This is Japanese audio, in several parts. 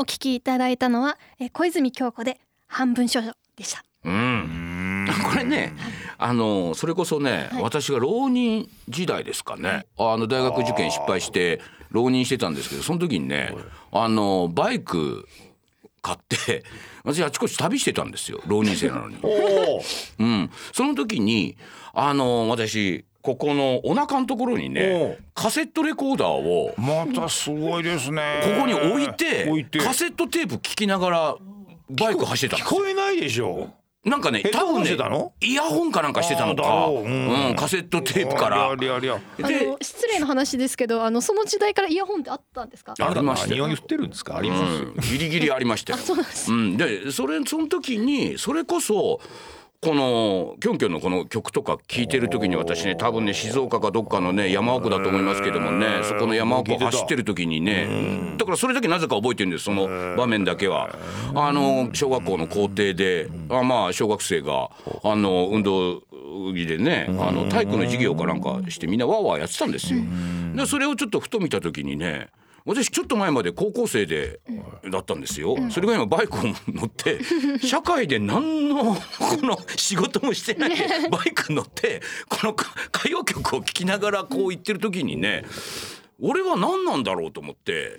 お聞きいただいたのは、えー小泉京子で半分少女でした。うん、これねあのそれこそね、私が浪人時代ですかね、あの大学受験失敗して浪人してたんですけどその時にねあのバイク買って私あちこち旅してたんですよ。浪人生なのに。おおうん、その時にあの私ここのお腹のところにねカセットレコーダーをまたすごいですね。ここに置いて置いて。カセットテープ聞きながらバイク走ってたんですよ。聞こえないでしょ。なんかね多分ねイヤホンかなんかしてたのか、ろう。うん。うん、カセットテープから。ありゃりゃりゃあでの失礼な話ですけどあのその時代からイヤホンってあったんですか？ありましたよ何を言ってるんですか？ありますよ。うん、ギリギリありましたよ。そうなんです。うん、でそれその時にそれこそこのキョンキョンのこの曲とか聴いてる時に私ね多分ね静岡かどっかのね山奥だと思いますけどもねそこの山奥を走ってる時にねだからそれだけなぜか覚えてるんですその場面だけは。あの小学校の校庭であまあ小学生があの運動着でねあの体育の授業かなんかしてみんなわーわーやってたんですよ。でそれをちょっとふと見た時にね私ちょっと前まで高校生でだったんですよ、それが今バイクを乗って 社会で何のこの仕事もしてないでバイク乗ってこの歌歌謡曲を聴きながらこう言ってる時にね俺は何なんだろうと思って、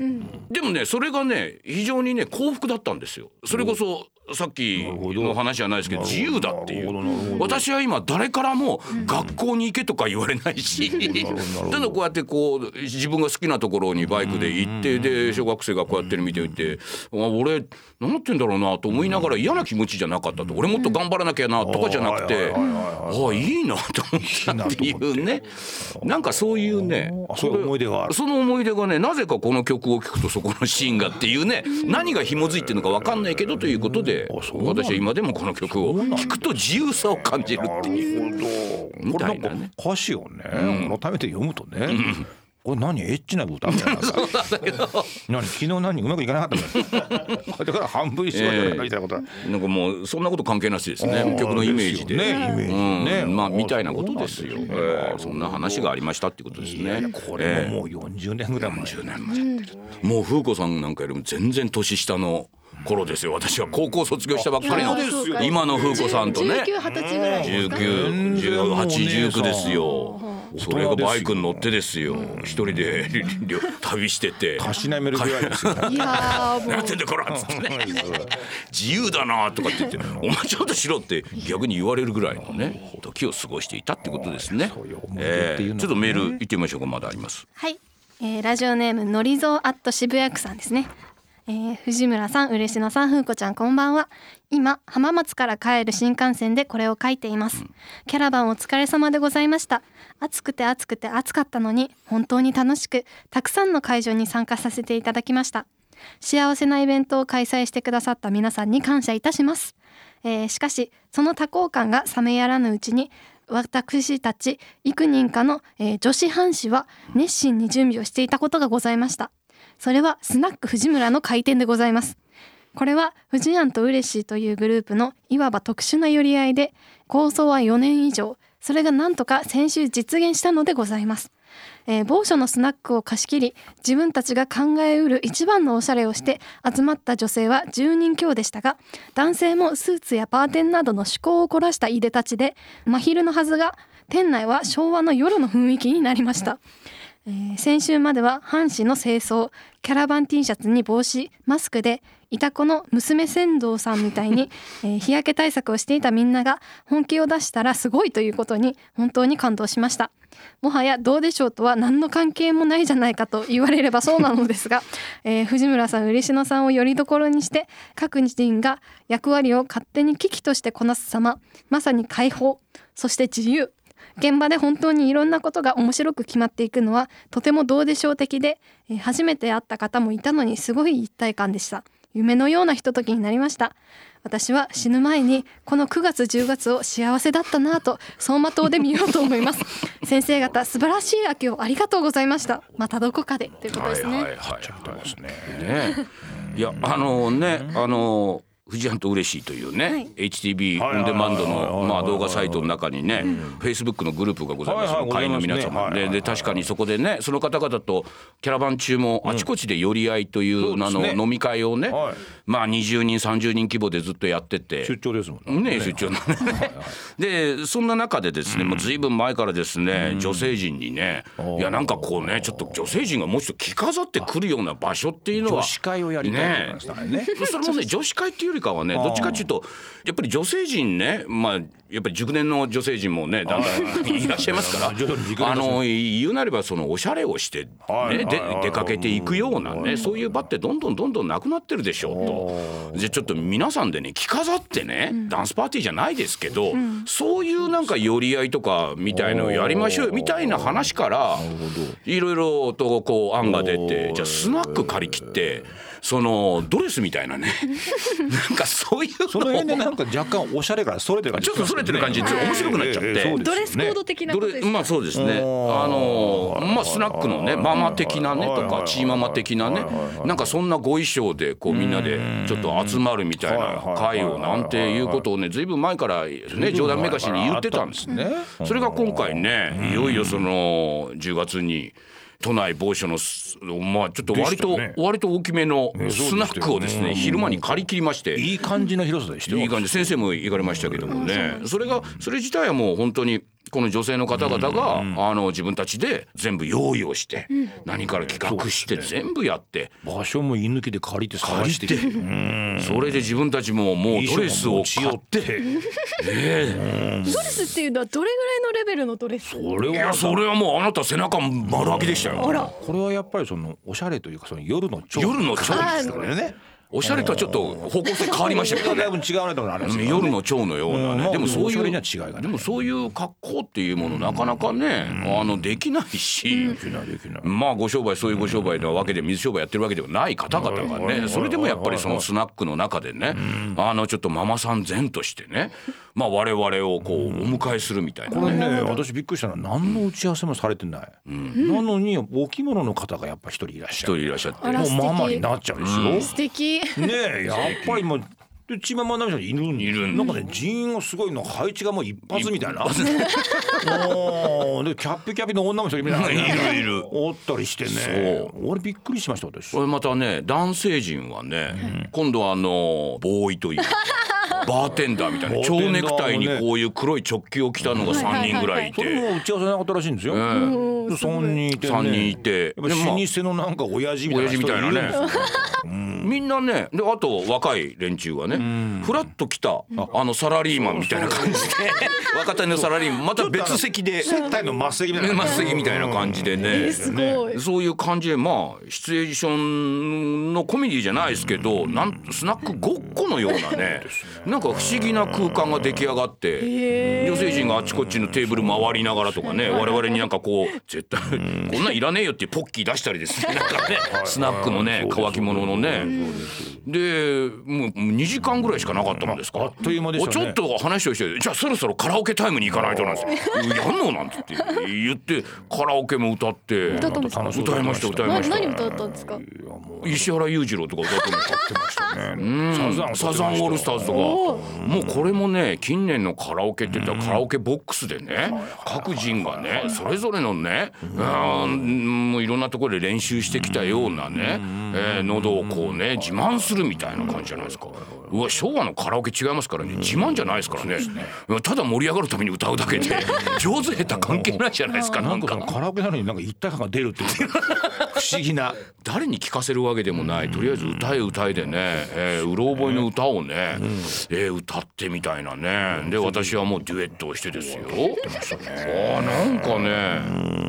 でもねそれがね非常にね幸福だったんですよ。それこそさっきの話じゃないですけど自由だっていう。私は今誰からも学校に行けとか言われないし、ただこうやってこう自分が好きなところにバイクで行ってで小学生がこうやってる見ていてあ俺何やってんだろうなと思いながら嫌な気持ちじゃなかったと。俺もっと頑張らなきゃなとかじゃなくてああいいなと思ったっていうね。なんかそういうねあそういう思い出があるその思い出がねなぜかこの曲を聴くとそこのシーンがっていうね何が紐づいてるのか分かんないけどということで私は今でもこの曲を聴くと自由さを感じるっていう。みたいなね。歌詞をね、改めて読むとね、これ何？エッチな歌みたいなさ。何？昨日何？うまくいかなかったの だから半分一緒じゃなみたいなこと。は、なんかもうそんなこと関係なしですね。曲のイメージで。ねイメージね、うん。まあみたいなことですよ、ね。ええ。そんな話がありましたってことですね。やこれももう40年ぐらい前、10年前もう風子さんなんかよりも全然年下の頃ですよ。私は高校卒業したばっかりの今の風子さんとね。19、20歳ぐらい。ですか191819ですよ。それがバイクに乗ってですよ。一人で旅してて。たしなめるぐらいですよ。やーもう。何やってんだこらっつってね。自由だなとかって言って「お前ちょっとしろ」って逆に言われるぐらいのね時を過ごしていたってことですね。えーちょっとメール行ってみましょうかまだあります。はい、えー、ラジオネームのりぞうアット渋谷区さんですね、えー、藤村さん嬉野さん風子ちゃんこんばんは。今浜松から帰る新幹線でこれを書いています、キャラバンお疲れ様でございました。暑くて暑くて暑かったのに本当に楽しくたくさんの会場に参加させていただきました。幸せなイベントを開催してくださった皆さんに感謝いたします、えーしかしその多幸感が冷めやらぬうちに私たち幾人かの、えー女子藩士は熱心に準備をしていたことがございましたそれはスナック藤村の開店でございます。これは藤庵と嬉しいというグループのいわば特殊な寄り合いで構想は4年以上。それがなんとか先週実現したのでございます。えー某所のスナックを貸し切り自分たちが考えうる一番のおしゃれをして集まった女性は10人強でしたが男性もスーツやパーテンなどの趣向を凝らしたいでたちで真昼のはずが店内は昭和の夜の雰囲気になりました、えー先週までは阪神の清掃キャラバン T シャツに帽子マスクでいた子の娘船頭さんみたいに、えー日焼け対策をしていたみんなが本気を出したらすごいということに本当に感動しました。もはやどうでしょうとは何の関係もないじゃないかと言われればそうなのですが、えー藤村さん嬉野さんをよりどころにして各人が役割を勝手に危機としてこなす様まさに解放そして自由現場で本当にいろんなことが面白く決まっていくのはとてもどうでしょう的で、えー初めて会った方もいたのにすごい一体感でした。夢のようなひとときになりました。私は死ぬ前にこの9月10月を幸せだったなぁと走馬灯で見ようと思います。先生方素晴らしい秋をありがとうございました。またどこかで。ということですね、はいはいはいですね。ね。いやあのねあの富士庵と嬉しいというね、はい。HTB はいオンデマンドのまあ動画サイトの中にね、フェイスブックのグループがございます。よ、はいはい会員の皆様、でで確かにそこでねその方々とキャラバン中もあちこちで寄り合いという名の飲み会をね、はい。まあ20人30人規模でずっとやってて。出張ですもんね。出張のね。でそんな中でですね、もうずいぶん前からですね、女性陣にねいやなんかこうねちょっと女性陣がもうちょっと着飾ってくるような場所っていうのは女子会をやりたいってことなんですだからね。それもね女子会っていうよりかはねどっちかっていうとやっぱり女性陣ねまあやっぱり熟年の女性陣もねだんだんいらっしゃいますから。あの言うなればそのおしゃれをしてはいねで出かけていくようなねそういう場ってどんどんどんどんなくなってるでしょうと。じゃあちょっと皆さんでね着飾ってねダンスパーティーじゃないですけどそういうなんか寄り合いとかみたいのをやりましょうよみたいな話からいろいろとこう案が出てじゃあスナック借り切ってそのドレスみたいなね。なんかそういうその辺でなんか若干おしゃれからそれてる感じちょっとそれてる感じで面白くなっちゃって。ドレスコード的などことですまあそうですね。あのまあスナックのねママ的なねとかチーママ的なねなんかそんなご衣装でこうみんなでちょっと集まるみたいな会をなんていうことをねずいぶん前からね冗談めかしに言ってたんですね。それが今回ねいよいよその10月に都内某所のすまあちょっと割とね。割と大きめのスナックをですね昼間に借り切りまして。いい感じの広さでしたよ。いい感じ。先生も行かれましたけどもね。それがそれ自体はもう本当にこの女性の方々が、あの自分たちで全部用意をして、何から企画して全部やって場所も居抜きで借りて探して。借りそれで自分たちももうドレスを買って。ドレスっていうのはどれぐらいのレベルのドレス？いこれは。やそれはもうあなた背中丸開きでしたよ。あら。これはやっぱりそのおしゃれというかその夜の蝶夜の蝶ですからねおしゃれとはちょっと方向性変わりましたけどね。だいぶ違うねところありますよね。夜の蝶のようなね、うん。まあでもそういうには違いがない。でもそういう格好っていうものなかなかね、あのできないし、できないできない。まあご商売そういうご商売なわけで水商売やってるわけではない方々がねそれでもやっぱりそのスナックの中でねあのちょっとママさん前としてねまあ我々をこうお迎えするみたいなこれね。ね私びっくりしたのは何の打ち合わせもされてない、なのにお着物の方がやっぱ一人いらっしゃる。一人いらっしゃって。もうママになっちゃうでしょ、素敵ねえ、やっぱりもう。で血ままなみちんいるんいるんなんかね人員がすごいの配置がもう一発みたいな。おでキャッピキャピの女の人みたいな。いるいる。おったりしてね。俺びっくりしました私。これまたね男性陣はね、うん、今度はあのボーイというか。バーテンダーみたいな蝶ネクタイにこういう黒い直球を着たのが3人ぐらいいて、これも打ち合わせなかったらしいんですよ、えー3人いて、ね、3人いて。老舗のなんか親父みたいなみたいなね、うん、みんなねであと若い連中がねふらっと来たあのサラリーマンみたいな感じで若手のサラリーマンまた別席で接待の末席みたいな末席みたいな感じでね。そういう感じでまあシチュエーションのコメディじゃないですけどなんスナックごっこのようなねなんか不思議な空間が出来上がって女性陣があちこちのテーブル回りながらとかね我々になんかこう絶対。こんなんいらねえよっていうポッキー出したりですね。なんかね。スナックのね乾き物のね。でもう2時間ぐらいしかなかったもんですか。らあっという間でしたね。ちょっと話をしてじゃあそろそろカラオケタイムに行かないとなんです。よやんのなんて。言ってカラオケも歌って。歌いました歌いなました。何歌ったんですか？石原裕次郎とか歌ってましたね。サザンサザンオールスターズとか。おもうこれもね近年のカラオケって言ったらカラオケボックスでね各人がねそれぞれのねうん。もういろんなところで練習してきたようなね。えー喉をこうね自慢するみたいな感じじゃないですか。うわ昭和のカラオケ違いますからね。自慢じゃないですからね。ただ盛り上がるために歌うだけで上手下手関係ないじゃないですかなんか。カラオケなのになんか一体感が出るっていう不思議な誰に聞かせるわけでもない。とりあえず歌え歌えでね、えーうろ覚えの歌をね、えー歌ってみたいなね。で私はもうデュエットをしてですよ。あーなんかね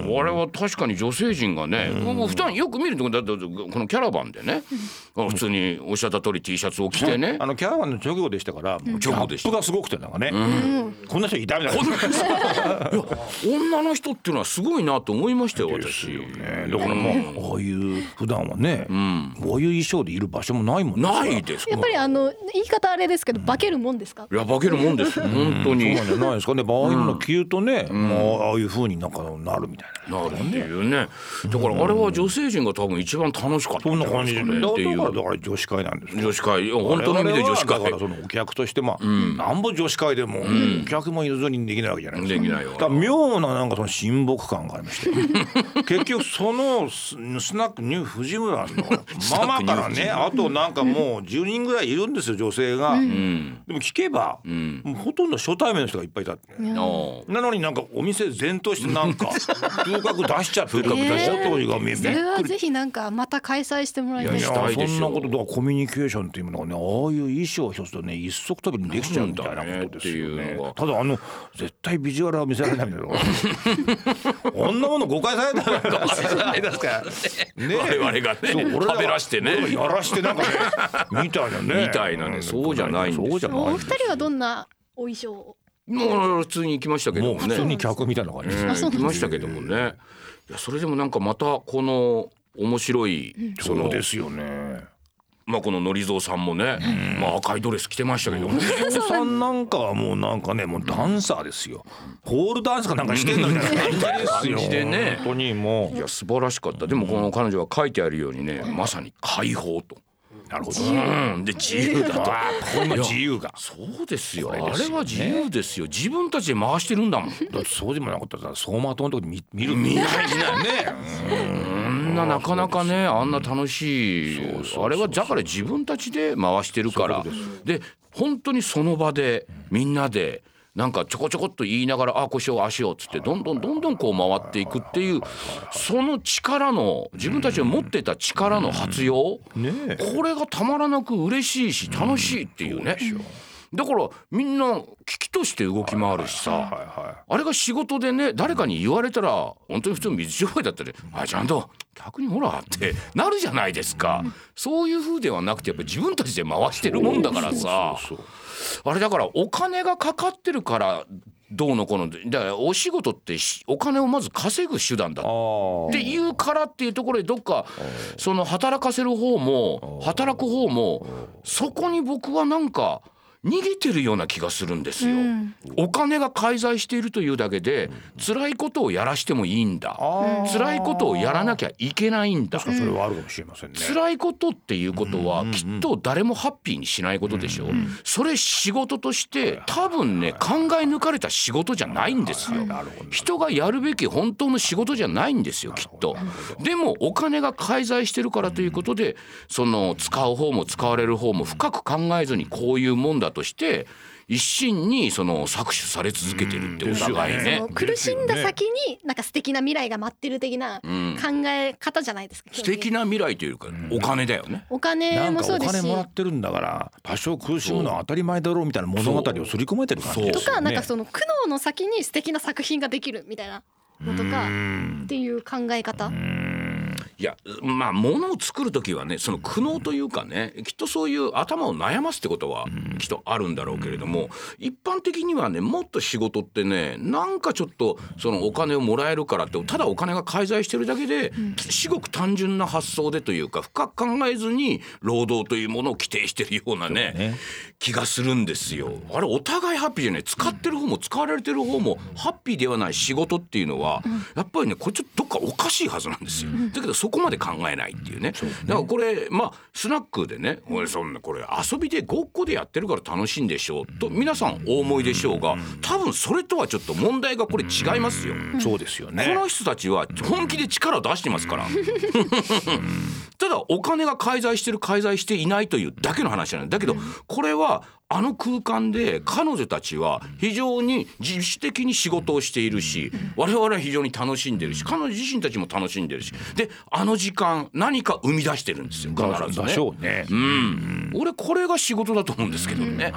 あれは確かに女性陣がね、もう普段よく見るとこだってこのキャラバンでね、普通におっしゃった通り T シャツを着てね、あのキャラバンの直後でしたから、ギャ後でしたがすごくてなんかね、こんな人いたみたいな。いや女の人っていうのはすごいなと思いましたよ私。ね。だからまあああいう普段はね、こういう衣装でいる場所もないもんね。ないです。やっぱりあの言い方あれですけど化けるもんですか？いや化けるもんです。よ本当に。そうなんじゃないですか。ね。やっぱああいうの着るとね、まあああいう風になんかなるみたいな。なるっていうね。だからあれは女性陣が多分一番楽しかったそんな感じで、ね、っていう。だからだから女子会なんですよ女子会。いや本当の意味で女子会。だからそのお客としてまあ、なんぼ女子会でも、お客もいずれにできないわけじゃないですか。できないよだから妙ななんかその親睦感がありまして。結局そのススナックニュー藤村。のママからねあとなんかもう10人ぐらいいるんですよ女性が、でも聞けば、もうほとんど初対面の人がいっぱいいたって、ああなのになんかお店全としてなんか 風格出しちゃってる風格出しちゃっそれはぜひなんかまた開催してもらいたい。いやそんなことだからコミュニケーションっていうものがねああいう衣装を一つとね一足飛びにできちゃうみたいなことですよね。ねっていうのが。ただあの絶対ビジュアルは見せられないみたいなこんなもの誤解されたらないですか？ね。我々がね食べらしてね。やらしてなんかね。みたいなね。みたいなねそうじゃないんですよ。そうじゃないお二人はどんなお衣装を？もう普通に行きましたけどもね。もう普通に客みたいな感じですうん行きましたけどもね。いやそれでもなんかまたこの面白いそのそうですよねまあこののりぞうさんもねまあ赤いドレス着てましたけど。もねお父さんなんかはもうなんかねもうダンサーですよ。ポールダンスかなんかしてんのみたいな感じですよ。でね。本当にもいや素晴らしかった。でもこの彼女は書いてあるようにねまさに解放と。うなるほど。うん、で自由だと。ここにも自由が。そうですよ。あれは自由ですよ。自分たちで回してるんだもん。だってそうでもなかったら走馬灯のとこに見見る。見ないね。あん。ななかなかねあんな楽しい。あれはだから自分たちで回してるから。で本当にその場でみんなでなんかちょこちょこっと言いながら「あこうしようああしよう」っつってどんどんどんどんこう回っていくっていうその力の自分たちが持ってた力の発揚これがたまらなく嬉しいし楽しいっていうねだからみんな危機として動き回るしさ。あれが仕事でね誰かに言われたら本当に普通の水商売だったら「あちゃんと逆にほら」ってなるじゃないですか、そういう風ではなくてやっぱり自分たちで回してるもんだからさ。あれだからお金がかかってるからどうのこうのでだからお仕事ってしお金をまず稼ぐ手段だ。あっていうからっていうところでどっかその働かせる方も働く方もそこに僕はなんか逃げてるような気がするんですよ。お金が介在しているというだけで辛いことをやらしてもいいんだ。辛いことをやらなきゃいけないんだ。それはあるかもしれませんね。辛いことっていうことはきっと誰もハッピーにしないことでしょう。それ仕事として多分ね考え抜かれた仕事じゃないんですよ。なるほど人がやるべき本当の仕事じゃないんですよきっと。でもお金が介在してるからということでその使う方も使われる方も深く考えずにこういうもんだとして一心にその搾取され続けてるってお互いうんね。その苦しんだ先になんか素敵な未来が待ってる的な考え方じゃないですか。素敵な未来というかお金だよね。お金なんかおもそうですし。金もらってるんだから多少苦しむのは当たり前だろうみたいな物語を刷り込めてる感じとかなんかその苦悩の先に素敵な作品ができるみたいなのとかっていう考え方。いやまあ物を作る時はねその苦悩というかねきっとそういう頭を悩ますってことはきっとあるんだろうけれども一般的にはねもっと仕事ってねなんかちょっとそのお金をもらえるからってただお金が介在してるだけですごく単純な発想でというか深く考えずに労働というものを規定してるようなねね気がするんですよ。あれお互いハッピーじゃない使ってる方も使われてる方もハッピーではない仕事っていうのはやっぱりねこれちょっとどっかおかしいはずなんですよ。だけどそこまで考えないっていうね。だからこれまあスナックでね俺そんなこれ遊びでごっこでやってるから楽しいんでしょうと皆さんお思いでしょうが多分それとはちょっと問題がこれ違いますよ。そうですよね。この人たちは本気で力を出してますから。ただお金が介在してる介在していないというだけの話ないだけどこれはあの空間で彼女たちは非常に自主的に仕事をしているし我々は非常に楽しんでるし彼女自身たちも楽しんでるし。であの時間何か生み出してるんですよ必ずでね。うね。うん、俺これが仕事だと思うんですけどね、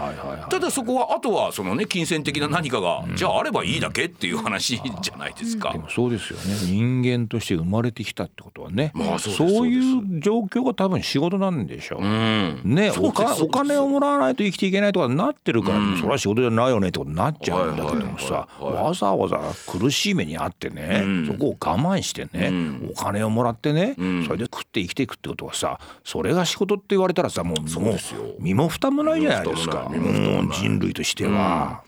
ただそこはあとはそのね金銭的な何かが、じゃああればいいだけっていう話じゃないですか。でもそうですよね。人間として生まれてきたってことはね、まあそうそういう状況が多分仕事なんでしょう、うん。ねお金をもらわないと生きていけないとかなってるから、それは仕事じゃないよねってことになっちゃうんだけどもさ、わざわざ苦しい目にあってね、そこを我慢してね、お金をもらってね、それで食って生きていくってことはさそれが仕事って言われたらさもうもうですよ。身も蓋もないじゃないですか人類としては、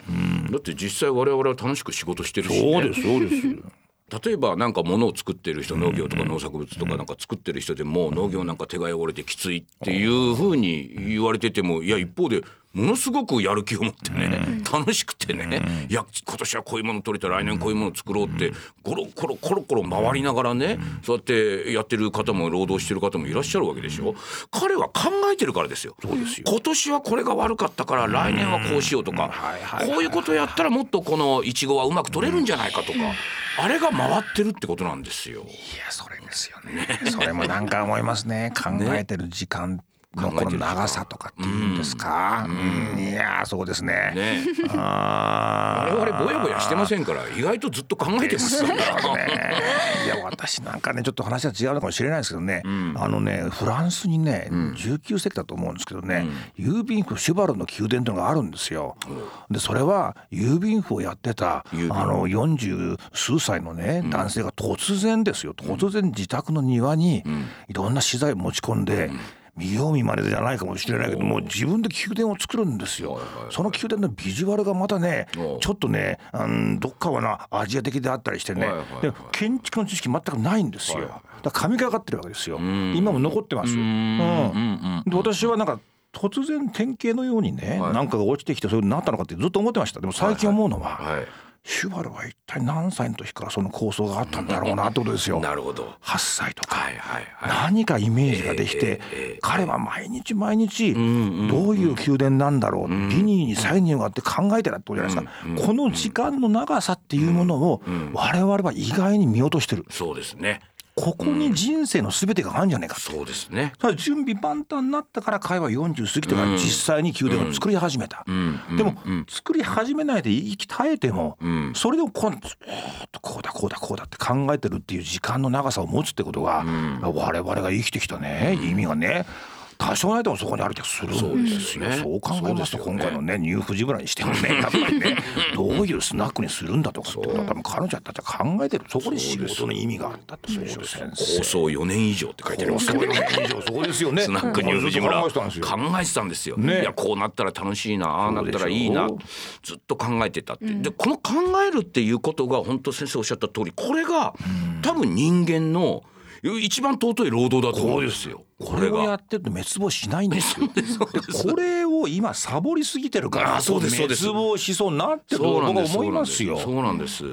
だって実際我々は楽しく仕事してるし、ね、そうですそうです。例えばなんか物を作ってる人農業とか農作物とかなんか作ってる人でも農業なんか手が汚れてきついっていうふうに言われててもいや一方でものすごくやる気を持ってね、楽しくてね、いや今年はこういうもの取れた来年こういうもの作ろうってゴロコロコロコロ回りながらね、そうやってやってる方も労働してる方もいらっしゃるわけでしょ。彼は考えてるからですよ。今年はこれが悪かったから来年はこうしようとか、こういうことやったらもっとこのいちごはうまく取れるんじゃないかとか、あれが回ってるってことなんですよ。いやそれですよね。それもなんか思いますね。考えてる時間のこの長さとかっていうんですか？うん、いやそうですね。ね、あ我々ぼやぼやしてませんから意外とずっと考えてますよ。ね。ね。いや私なんかねちょっと話は違うのかもしれないですけどね、あのねフランスにね、19世紀だと思うんですけどね、郵便符シュバルの宮殿というのがあるんですよ。でそれは郵便符をやってたあの40数歳のね男性が突然ですよ。突然自宅の庭にいろんな資材を持ち込んで。見よう見まねじゃないかもしれないけども自分で宮殿を作るんですよ。その宮殿のビジュアルがまたねちょっとねうんどっかはなアジア的であったりしてね。はいはいはい。で建築の知識全くないんですよ。だから神がかってるわけですよ。今も残ってます。よ。うんで私はなんか突然典型のようにね、はい。なんかが落ちてきてそういうなったのかってずっと思ってました。でも最近思うのは、はい。シュバルは一体何歳の時からその構想があったんだろうなってことですよ。なるほど。8歳とか、はいはいはい。何かイメージができて、ええええ彼は毎日毎日どんうんういう宮殿なんだろう、ビニーに歳入があって考えてたってことじゃないですか、この時間の長さっていうものを我々は意外に見落としてるそうですね。ここに人生の全てがあるんじゃないか。と。そうですね。ただ準備万端になったから彼は40過ぎてから実際に宮殿を作り始めた、ん。でも作り始めないで生き絶えても、ん。それでもこうずーっとこうだこうだこうだって考えてるっていう時間の長さを持つってことが、我々が生きてきたね。意味がね多少ないでもそこにある気がする。んですよ。そうですね。そう考えますと今回のねニューフジ村にしてもね やっぱりねどういうスナックにするんだとかってことは多分彼女たちは考えてる。そこに仕事の意味があったってそうでしょう先生。構。想4年以上って書いてありますそういう年以上。そこですよね。スナックニューフジ村考えてたんですよ。考えてたんですよ、ね。いやこうなったら楽しいなああなったらいいなずっと考えてたって、でこの考えるっていうことが本当先生おっしゃった通りこれが多分人間の一番尊い労働だと思う。んですよ。これをやってると滅亡しないんですよ。でこれを今サボりすぎてるからあそうですそうです。滅亡しそうになってると僕は思いますよ。そうなんです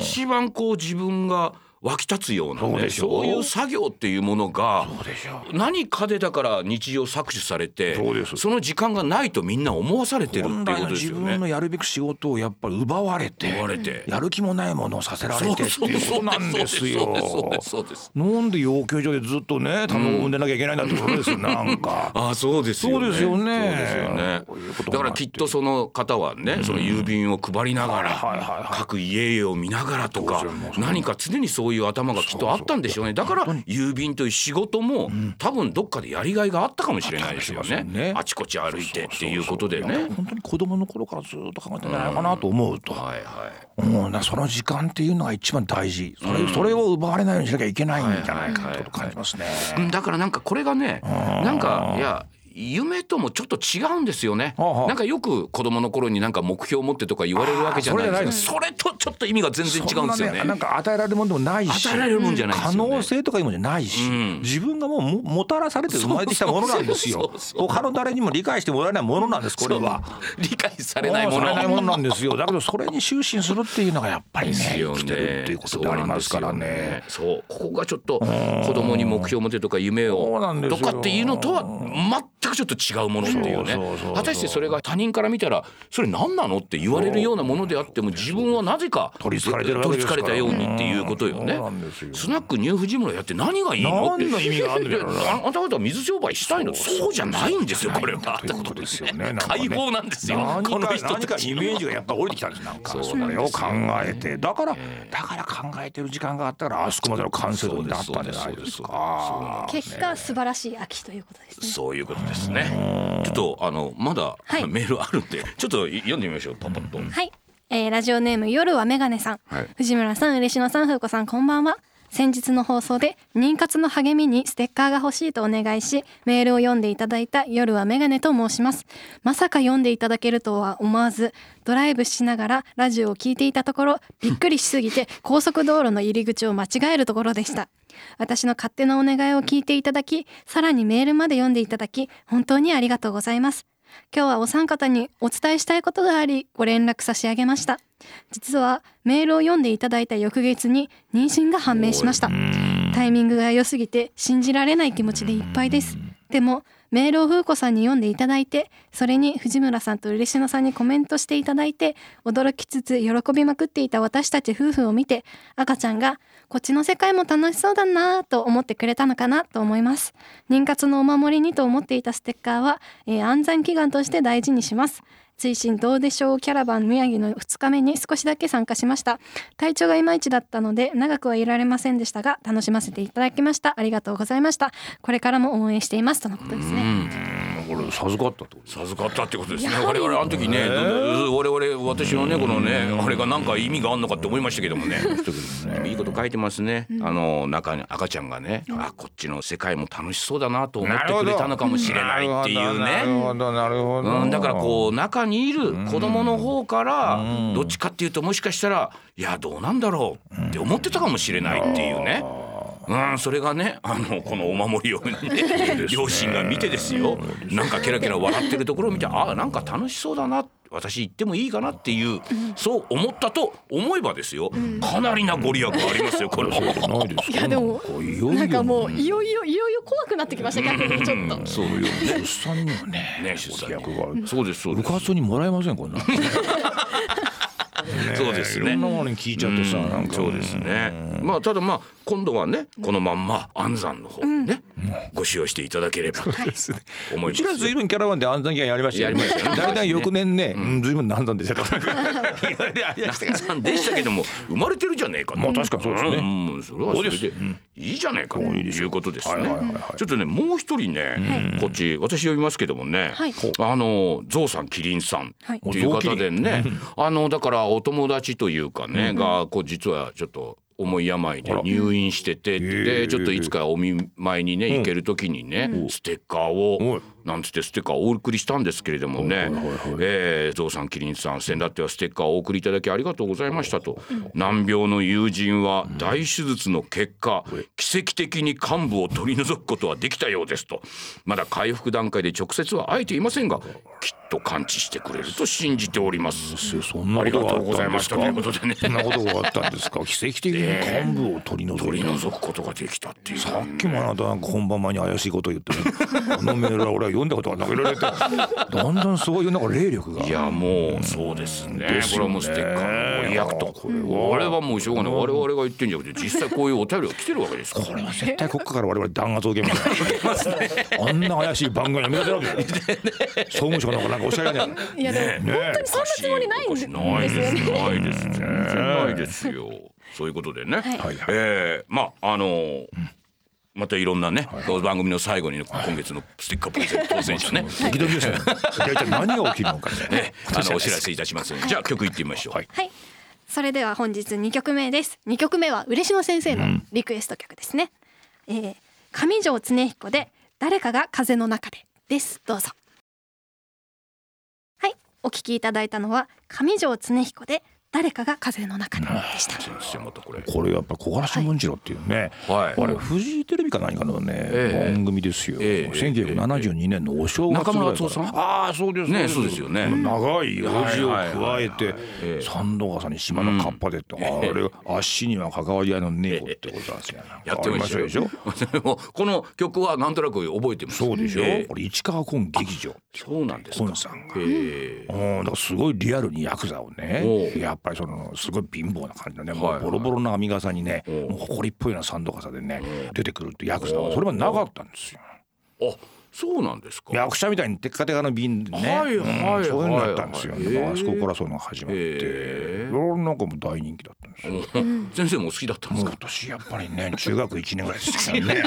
一番こう自分が湧き立つようなねそうそういう作業っていうものが何かでだから日常搾取されてその時間がないとみんな思わされてるっていうことですよね。分の。やるべき仕事をやっぱり奪われて。やる気もないものをさせられてっていうことなんですよ。なんで養鶏場でずっとね卵を産んでなきゃいけないんだってことですよなんか。あそうですよね。そうですよね。だからきっとその方はね、その郵便を配りながら、各家々を見ながらとか何か常にそういう頭がきっとあったんでしょうね。だから郵便という仕事も、多分どっかでやりがいがあったかもしれないですよね。ねあちこち歩いてっていうことでね。本当に子供の頃からずっと考えてんじゃないかなと思うと。はいはい。うん、だからその時間っていうのが一番大事それ,、それを奪われないようにしなきゃいけないんじゃないかとを感じますね。うんだからなんかこれがねなんかいや夢ともちょっと違うんですよね。はあはあ。なんかよく子供の頃になんか目標を持ってとか言われるわけじゃないですか。それとちょっと意味が全然違うんですよね。そんななんか与えられるものでもないし与えられるもんじゃないです可能性とかいうものじゃないし、ん。自分がもうももたらされて生まれてきたものなんですよ。他の誰にも理解してもらえないものなんですこれは。理解されないもの。ないものなんですよ。だけどそれに終始するっていうのがやっぱりね生きてるっていうことでありますからね。そうここがちょっと子供に目標を持てとか夢を。とかっていうのとは全くちょっと違うものっていうね。果たしてそれが他人から見たらそれ何なのって言われるようなものであっても自分はなぜか取り憑かれてるわけ取ですから。り憑かれたようにっていうことよね。スナックニューフジ村やって何がいいのって何の意味があるんだろうなでああなた方は水商売したいの？そうじゃないんですよこれはということですよね。解放なんですよ。何かこの人何かイメージがやっぱ降りてきたんです。なんかそうそれを考えて。だからだから考えてる時間があったからあそこまでの完成度になったんじゃないですか。結果素晴らしい秋ということですね。そういうことですね。ちょっとあのまだ、はい。メールあるんでちょっと読んでみましょうパパッと。はい、えーラジオネーム夜はメガネさん、はい。藤村さん嬉野さん風子さんこんばんは先日の放送で妊活の励みにステッカーが欲しいとお願いしメールを読んでいただいた夜はメガネと申します。まさか読んでいただけるとは思わずドライブしながらラジオを聞いていたところびっくりしすぎて 高速道路の入り口を間違えるところでした。私の勝手なお願いを聞いていただきさらにメールまで読んでいただき本当にありがとうございます。今日はお三方にお伝えしたいことがありご連絡差し上げました実はメールを読んでいただいた翌月に妊娠が判明しました。タイミングが良すぎて信じられない気持ちでいっぱいです。でもメールを風子さんに読んでいただいてそれに藤村さんと嬉野さんにコメントしていただいて驚きつつ喜びまくっていた私たち夫婦を見て赤ちゃんがこっちの世界も楽しそうだなぁと思ってくれたのかなと思います。妊活のお守りにと思っていたステッカーは、えー安産祈願として大事にします追伸どうでしょうキャラバン宮城の2日目に少しだけ参加しました。体調がいまいちだったので長くはいられませんでしたが楽しませていただきました。ありがとうございました。これからも応援しています。とのことですね。これ授かったってこと？授かったってことですね。我々あの時ね我々私のねこのねあれが何か意味があるのかって思いましたけどもね。いいこと書いてますね、あの中に赤ちゃんがね、あこっちの世界も楽しそうだなと思ってくれたのかもしれないっていうなるねほどなるほど、うん、だからこう中にいる子供の方からどっちかっていうともしかしたらいやどうなんだろうって思ってたかもしれないっていうね。うん、それがねあのこのお守りをね。両親が見てですよ。なんかケラケラ笑ってるところを見てあなんか楽しそうだな私行ってもいいかなっていうそう思ったと思えばですよ。かなりなご利益ありますよこれ。ないですか。いやでもなんかいよいよ。なんかもういよいよいよいよ怖くなってきました逆にちょっと。そうよね。出産にはねね出産に。ご利益がある。そうですそうです。部活にもらえませんこんなの そうですね。いろんなものに聞いちゃってさ、うんなんか。そうですね。まあただまあ今度はねこのまんま安産の方ね、ご使用していただければと思いうますちらずいぶんキャラバンで安産祈願やりましたよね。やりましたよね。大体翌年ね、うん、ずいぶん安産でしたから。安産でしたけども生まれてるじゃねえかと。まあ確かにそうですね。んそれはそれでいいじゃねえかと。いうことですね。ちょっとねもう一人ねこっち私呼びますけどもね。はい。あのゾウさんキリンさんはいっていう方でね。あのだからお友達というかねがこう実はちょっと重い病で入院しててでちょっといつかお見舞いにね行ける時にねステッカーをなんつってステッカーをお送りしたんですけれどもね。えーゾウさんキリンさん先だってはステッカーをお送りいただきありがとうございましたと。難病の友人は大手術の結果奇跡的に患部を取り除くことはできたようですと。まだ回復段階で直接は会えていませんがきっと完治してくれると信じております。そんなことがありがとうございましたということでね。そんなことがあったんですか？奇跡的に 幹部を取り除いた取り除くことができたっていう。さっきもあなたなんか本番前に怪しいこと言ってね。このメールは俺は読んだことがなくなれて。だんだんそういうなんか霊力が。いやもうそうですね。これはもうステッカーのご利益と。これはこれはもうしょうがない。我々が言ってんじゃなくて実際こういうお便りが来てるわけですから。これは絶対国家から我々弾圧を受けますね。あんな怪しい番組やめてるわけよ。総務省のなんかおっしゃらな。いいやでもね本当にそんなつもりないんですない。ですよねないです 全然ないですよ。そういうことでね。はい。はいえーまああのーまたいろんなね、番組の最後にね今月のステッカープレゼント当選者ね、ドキドキですね。大体何が起きるのかねね あのお知らせいたしますので、じゃあ曲いってみましょう。はい。はい。それでは本日2曲目です。2曲目は嬉野先生のリクエスト曲ですね、えー上条恒彦で誰かが風の中でです。どうぞ。はい。お聞きいただいたのは上条恒彦で誰かが風の中ででした。先生またこれ。これやっぱ小柄新聞次郎っていうね、はい。あれフジテレビか何かのね、ええ。番組ですよ、ええ。1972年のお正月中村ぐら。いさん？ああそうですねそうですよね。長い用事を加えてええ。三度笠に島のカッパでって、あれ足には関わり合いのねえ子ってことなんですよ、やってましたでしょこの曲はなんとなく覚えてます。そうでしょ、ええ。これ市川崑劇場そうなんですか。崑さんが。ええ。うん、だからすごいリアルにヤクザをねやっぱりそのすごい貧乏な感じのねもはい。うボロボロな編み笠にねもう埃っぽいような三度笠でね出てくるってヤクザはそれはなかったんですよ。あそうなんですか。役者みたいにテッカテカの瓶でね、はいはいうんそういうのだったんですよ、はいだからあそこからそういうのが始まって、へ俺なんかもう大人気だったんですよ、先生も好きだったんですか。私やっぱりね中学1年ぐらいですからね。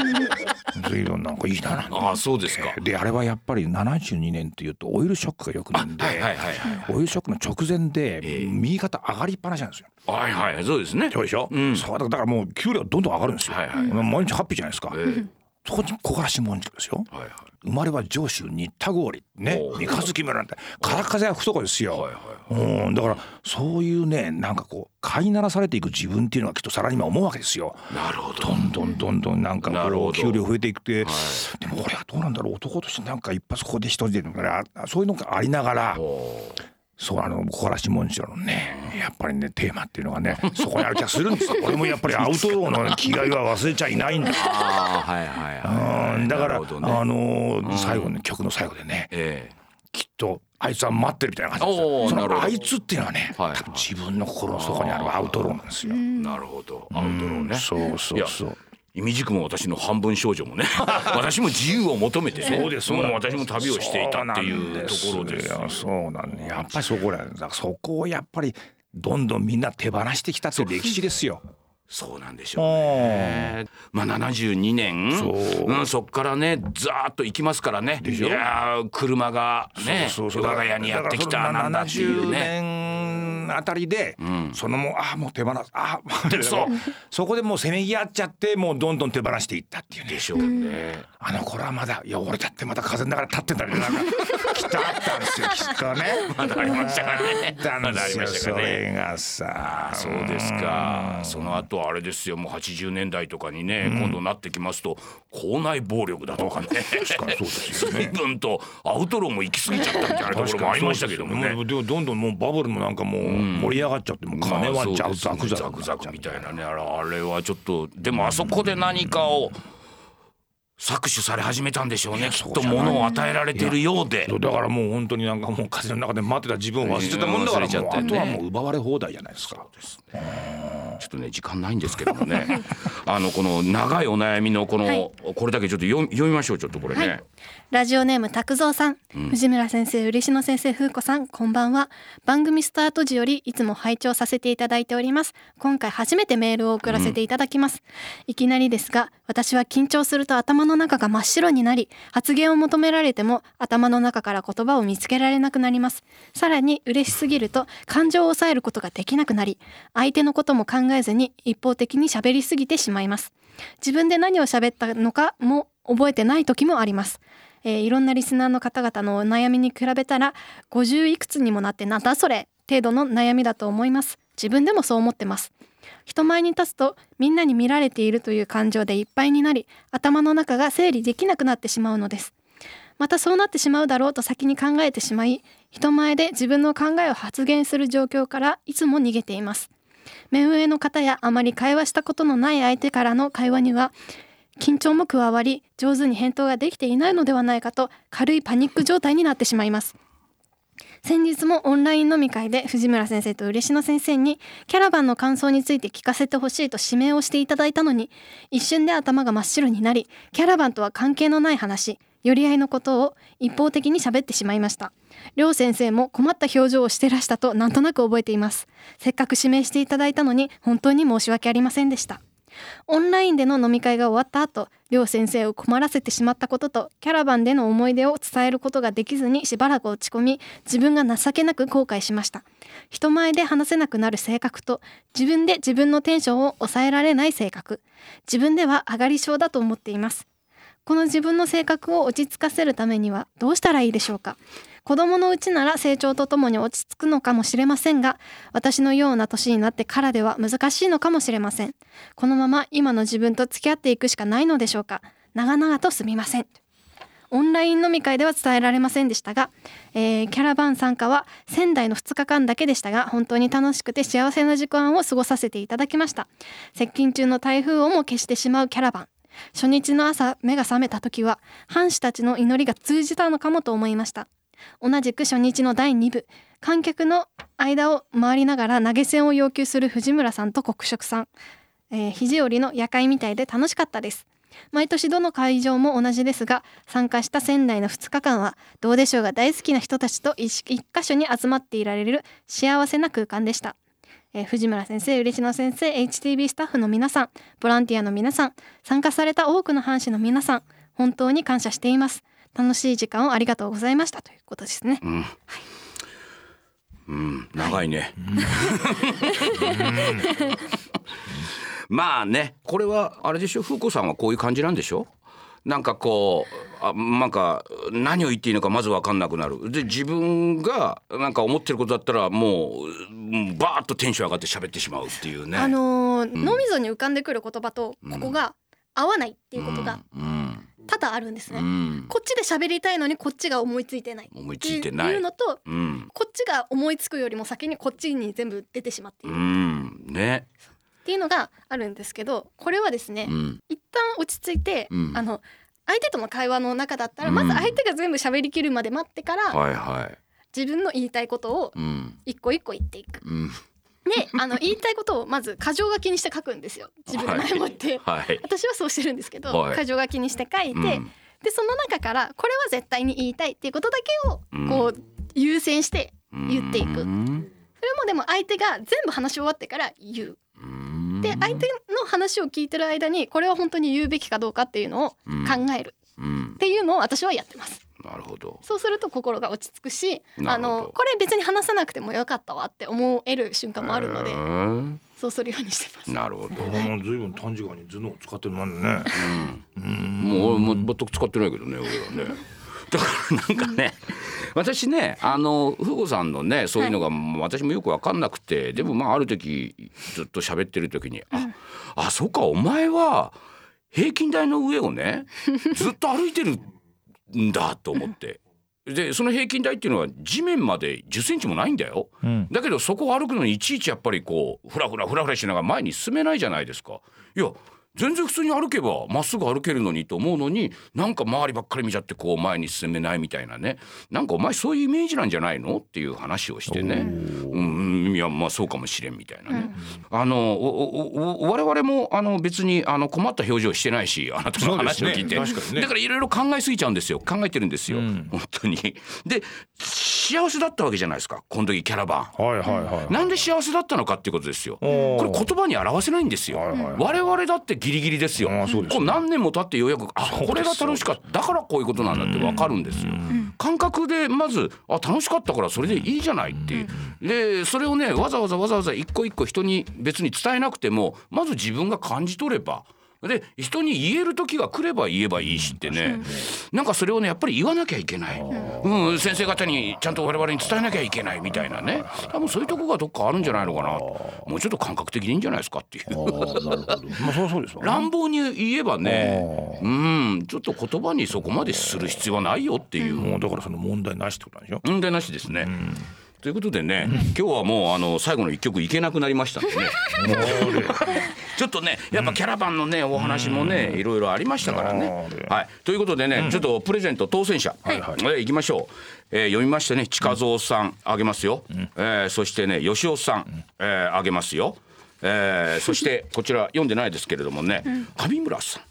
随分なんかいいな。ああそうですか。であれはやっぱり72年っていうとオイルショックがよくなんで、はいはいはい。オイルショックの直前でええ。右肩上がりっぱなしなんですよ。はいはいそうですね。そうでしょ、うん。そうだだからもう給料どんどん上がるんですよ。はいはい。毎日ハッピーじゃないですか。えそこに小柄しもんじですよ。はいはい。生まれは上州新田郡。ね。三日月村なんて。空風は吹くとこですよ。はいはいうん。だからそういうねなんかこう飼いならされていく自分っていうのはきっとさらに今思うわけですよ。なるほど。どんどんどんどんなんかこう給料増えていくて、はでも俺はどうなんだろう。男としてなんか一発ここで一人でとかそういうのがありながらおそうあの小柄しもんじろのね。やっぱりねテーマっていうのがねそこにある気がするんですよ。俺もやっぱりアウトローの気概は忘れちゃいないんだ。はいはいはい。うんだから、ね。あのー最後の曲の最後でねえきっとあいつは待ってるみたいな感じですよ。そのあいつっていうのはね、はい多分自分の心の底にあるアウトローなんですよ。えなるほど。アウトローね。そうそうそう。いみじくも私の半分少女もね 私も自由を求めてねそうです。私も旅をしていたっていうところで。すそうなんです。よそうなんです。やっぱりそこらだそこをやっぱりどんどんみんな手放してきたっていう。歴史ですよ。そうなんでしょうね。まあ72年そう。うん、そっからねざーっと行きますからね。いやー車がねそうそう我が家にやってきたなんだっていう70ね。年あたりで、ん。そのもうああもう手放す。ああ そう。そこでもうせめぎ合っちゃってもうどんどん手放していったっていうね。でしょうね。あの頃はまだいや俺だってまだ風の中で立ってたりなんかきっとあったんですよ きっとね。まだありましたかね。あったんですよまだありましたそかねれがさ。そうですか。その後あれですよもう80年代とかにね、今度なってきますと校内暴力だとかね。確かにそうですよね。随分とアウトローも行き過ぎちゃったみたいなところもありましたけどもね。もうでもどんどんもうバブルもなんかもう盛り上がっちゃってもう金はザクザクザザククザクみたいなね。あれあれはちょっとでもあそこで何かを搾取され始めたんでしょうね。きっと物を与えられてるようで。だからもう本当になんかもう風の中で待ってた自分を忘れてたもんだからもうってね。あとはもう奪われ放題じゃないですか。ちょっとね時間ないんですけどもね。あのこの長いお悩みのこの、はい。これだけちょっと読み読みましょうちょっとこれね。はい。ラジオネーム拓蔵さん、藤村先生嬉野先生風子さんこんばんは。番組スタート時よりいつも拝聴させていただいております。今回初めてメールを送らせていただきます、いきなりですが私は緊張すると頭の中が真っ白になり発言を求められても頭の中から言葉を見つけられなくなります。さらに嬉しすぎると感情を抑えることができなくなり相手のことも考えずに一方的に喋りすぎてしまいます。自分で何を喋ったのかも覚えてない時もあります。えーいろんなリスナーの方々のお悩みに比べたら50いくつにもなってなんだそれ程度の悩みだと思います。自分でもそう思ってます。人前に立つとみんなに見られているという感情でいっぱいになり頭の中が整理できなくなってしまうのです。またそうなってしまうだろうと先に考えてしまい人前で自分の考えを発言する状況からいつも逃げています。目上の方やあまり会話したことのない相手からの会話には緊張も加わり上手に返答ができていないのではないかと軽いパニック状態になってしまいます。先日もオンライン飲み会で藤村先生と嬉野先生にキャラバンの感想について聞かせてほしいと指名をしていただいたのに一瞬で頭が真っ白になりキャラバンとは関係のない話寄り合いのことを一方的に喋ってしまいました。両先生も困った表情をしてらしたとなんとなく覚えています。せっかく指名していただいたのに本当に申し訳ありませんでした。オンラインでの飲み会が終わった後両先生を困らせてしまったこととキャラバンでの思い出を伝えることができずにしばらく落ち込み自分が情けなく後悔しました。人前で話せなくなる性格と自分で自分のテンションを抑えられない性格。自分では上がり症だと思っています。この自分の性格を落ち着かせるためにはどうしたらいいでしょうか？子供のうちなら成長とともに落ち着くのかもしれませんが私のような年になってからでは難しいのかもしれません。このまま今の自分と付き合っていくしかないのでしょうか。長々とすみません。オンライン飲み会では伝えられませんでしたが、えーキャラバン参加は仙台の2日間だけでしたが本当に楽しくて幸せな時間を過ごさせていただきました。接近中の台風をも消してしまうキャラバン。初日の朝目が覚めた時は藩士たちの祈りが通じたのかもと思いました。同じく初日の第2部観客の間を回りながら投げ銭を要求する藤村さんと国食さん、えー肘折の夜会みたいで楽しかったです。毎年どの会場も同じですが参加した仙台の2日間はどうでしょうが大好きな人たちと一一箇所に集まっていられる幸せな空間でした、えー藤村先生嬉野先生 HTB スタッフの皆さんボランティアの皆さん参加された多くの藩士の皆さん本当に感謝しています。楽しい時間をありがとうございましたということですね、うん、長いね。まあね、これはあれでしょ、風子さんはこういう感じなんでしょ？なんかこうあなんか何を言っていいのかまず分かんなくなる。で自分がなんか思ってることだったらもううんバーッとテンション上がって喋ってしまうっていうね。あのー脳みそに浮かんでくる言葉とここが合わないっていうことがうん多々あるんですね、うん。こっちで喋りたいのにこっちが思いついてない。思いついてない。いうのとうん、こっちが思いつくよりも先にこっちに全部出てしまっていうる。っん、ね、ていうのがあるんですけどこれはですね、うん、一旦落ち着いて、うん。あの相手との会話の中だったらうん。まず相手が全部喋りきるまで待ってから、はいはい、自分の言いたいことをうん、一個一個言っていく。うん、であの言いたいことをまず箇条書きにして書くんですよ。自分の前もって。はい、私はそうしてるんですけど、はい。箇条書きにして書いて、うん。でその中からこれは絶対に言いたいっていうことだけをうん。こう優先して言っていく、うん。それもでも相手が全部話し終わってから言う。うん。で相手の話を聞いてる間にこれは本当に言うべきかどうかっていうのを考える。うん。っていうのを私はやってますなるほど。そうすると心が落ち着くしあのこれ別に話さなくてもよかったわって思える瞬間もあるのでへーそうするようにしてますなるほど。これも随分短時間に頭脳を使ってるもんね。もう俺も全く使ってないけどね俺はね。だからなんかね私ねあのふごさんのねそういうのが私もよく分かんなくてでもまあある時ずっと喋ってる時に「ああそうかお前は平均台の上をねずっと歩いてるんだ」と思って。でその平均台っていうのは地面まで1 0センチもないんだよ。うん。だけどそこを歩くのにいちいちやっぱりこうフラフラフラフラしながら前に進めないじゃないですか。いや全然普通に歩けばまっすぐ歩けるのにと思うのになんか周りばっかり見ちゃってこう前に進めないみたいなね。なんかお前そういうイメージなんじゃないのっていう話をしてね。うんうんいやまあそうかもしれんみたいなね、あのおおお我々もあの別にあの困った表情してないしあなたの話を聞いて、ね。ね。だからいろいろ考えすぎちゃうんですよ。考えてるんですよ、うん。本当に。で幸せだったわけじゃないですかこの時キャラバン。はいはいはい。なんで幸せだったのかっていうことですよ。これ言葉に表せないんですよ。はいはいはい我々だってギリギリですよ。うですねこう何年も経ってようやくあこれが楽しかっただからこういうことなんだってわかるんですよ。感覚でまずあ楽しかったからそれでいいじゃないっていう。でそれをねわざわざわざわざ一個一個人に別に伝えなくてもまず自分が感じ取れば。で人に言える時が来れば言えばいいしってね、なんかそれをねやっぱり言わなきゃいけない、うん、先生方にちゃんと我々に伝えなきゃいけないみたいなね。多分そういうとこがどっかあるんじゃないのかな。もうちょっと感覚的でいいんじゃないですかっていう。まあそうそうですわね。乱暴に言えばねうんちょっと言葉にそこまでする必要はないよっていう。もうだからその問題なしってことなんでしょ？問題なしですね。ということでね、今日はもうあの最後の一曲いけなくなりましたんでね。ちょっとね、やっぱキャラバンのね、お話もね、いろいろありましたからね。はい、ということでね、ちょっとプレゼント当選者、はいはい。えー行きましょう。えー読みましてね、近蔵さんあげますよ。えーそしてね、吉尾さん、えーあげますよ。えーそして こちら読んでないですけれどもね、上村さん、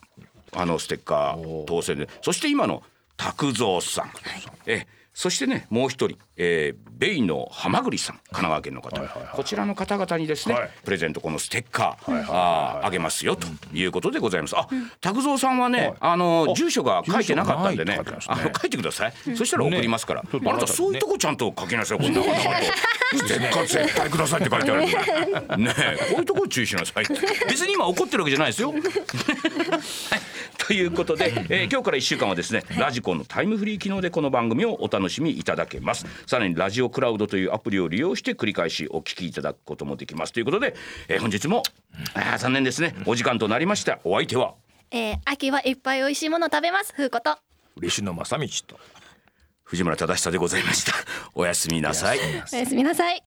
あのステッカー当選で、そして今の拓蔵さん、えーそしてねもう一人、えー、ベイの浜栗さん神奈川県の方、こちらの方々にですね、はいプレゼントこのステッカー、あーあげますよということでございます。あ、拓蔵さんはね、あの住所が書いてなかったんでねねあの書いてください。そしたら送りますから。ちょっとあなたそういうとこちゃんと書きなさい。こんなことステッカー絶対くださいって書いてある。ねえこういうとこ注意しなさい。別に今怒ってるわけじゃないですよ。は い ということで、えー今日から1週間はですねラジコのタイムフリー機能でこの番組をお楽しみいただけます。さらにラジオクラウドというアプリを利用して繰り返しお聞きいただくこともできます。ということで、えー本日もあー残念ですね。お時間となりました。お相手は？えー秋はいっぱい美味しいもの食べます。ふうこと。嬉野正道と。藤村忠久でございました。おやすみなさい。おやすみなさい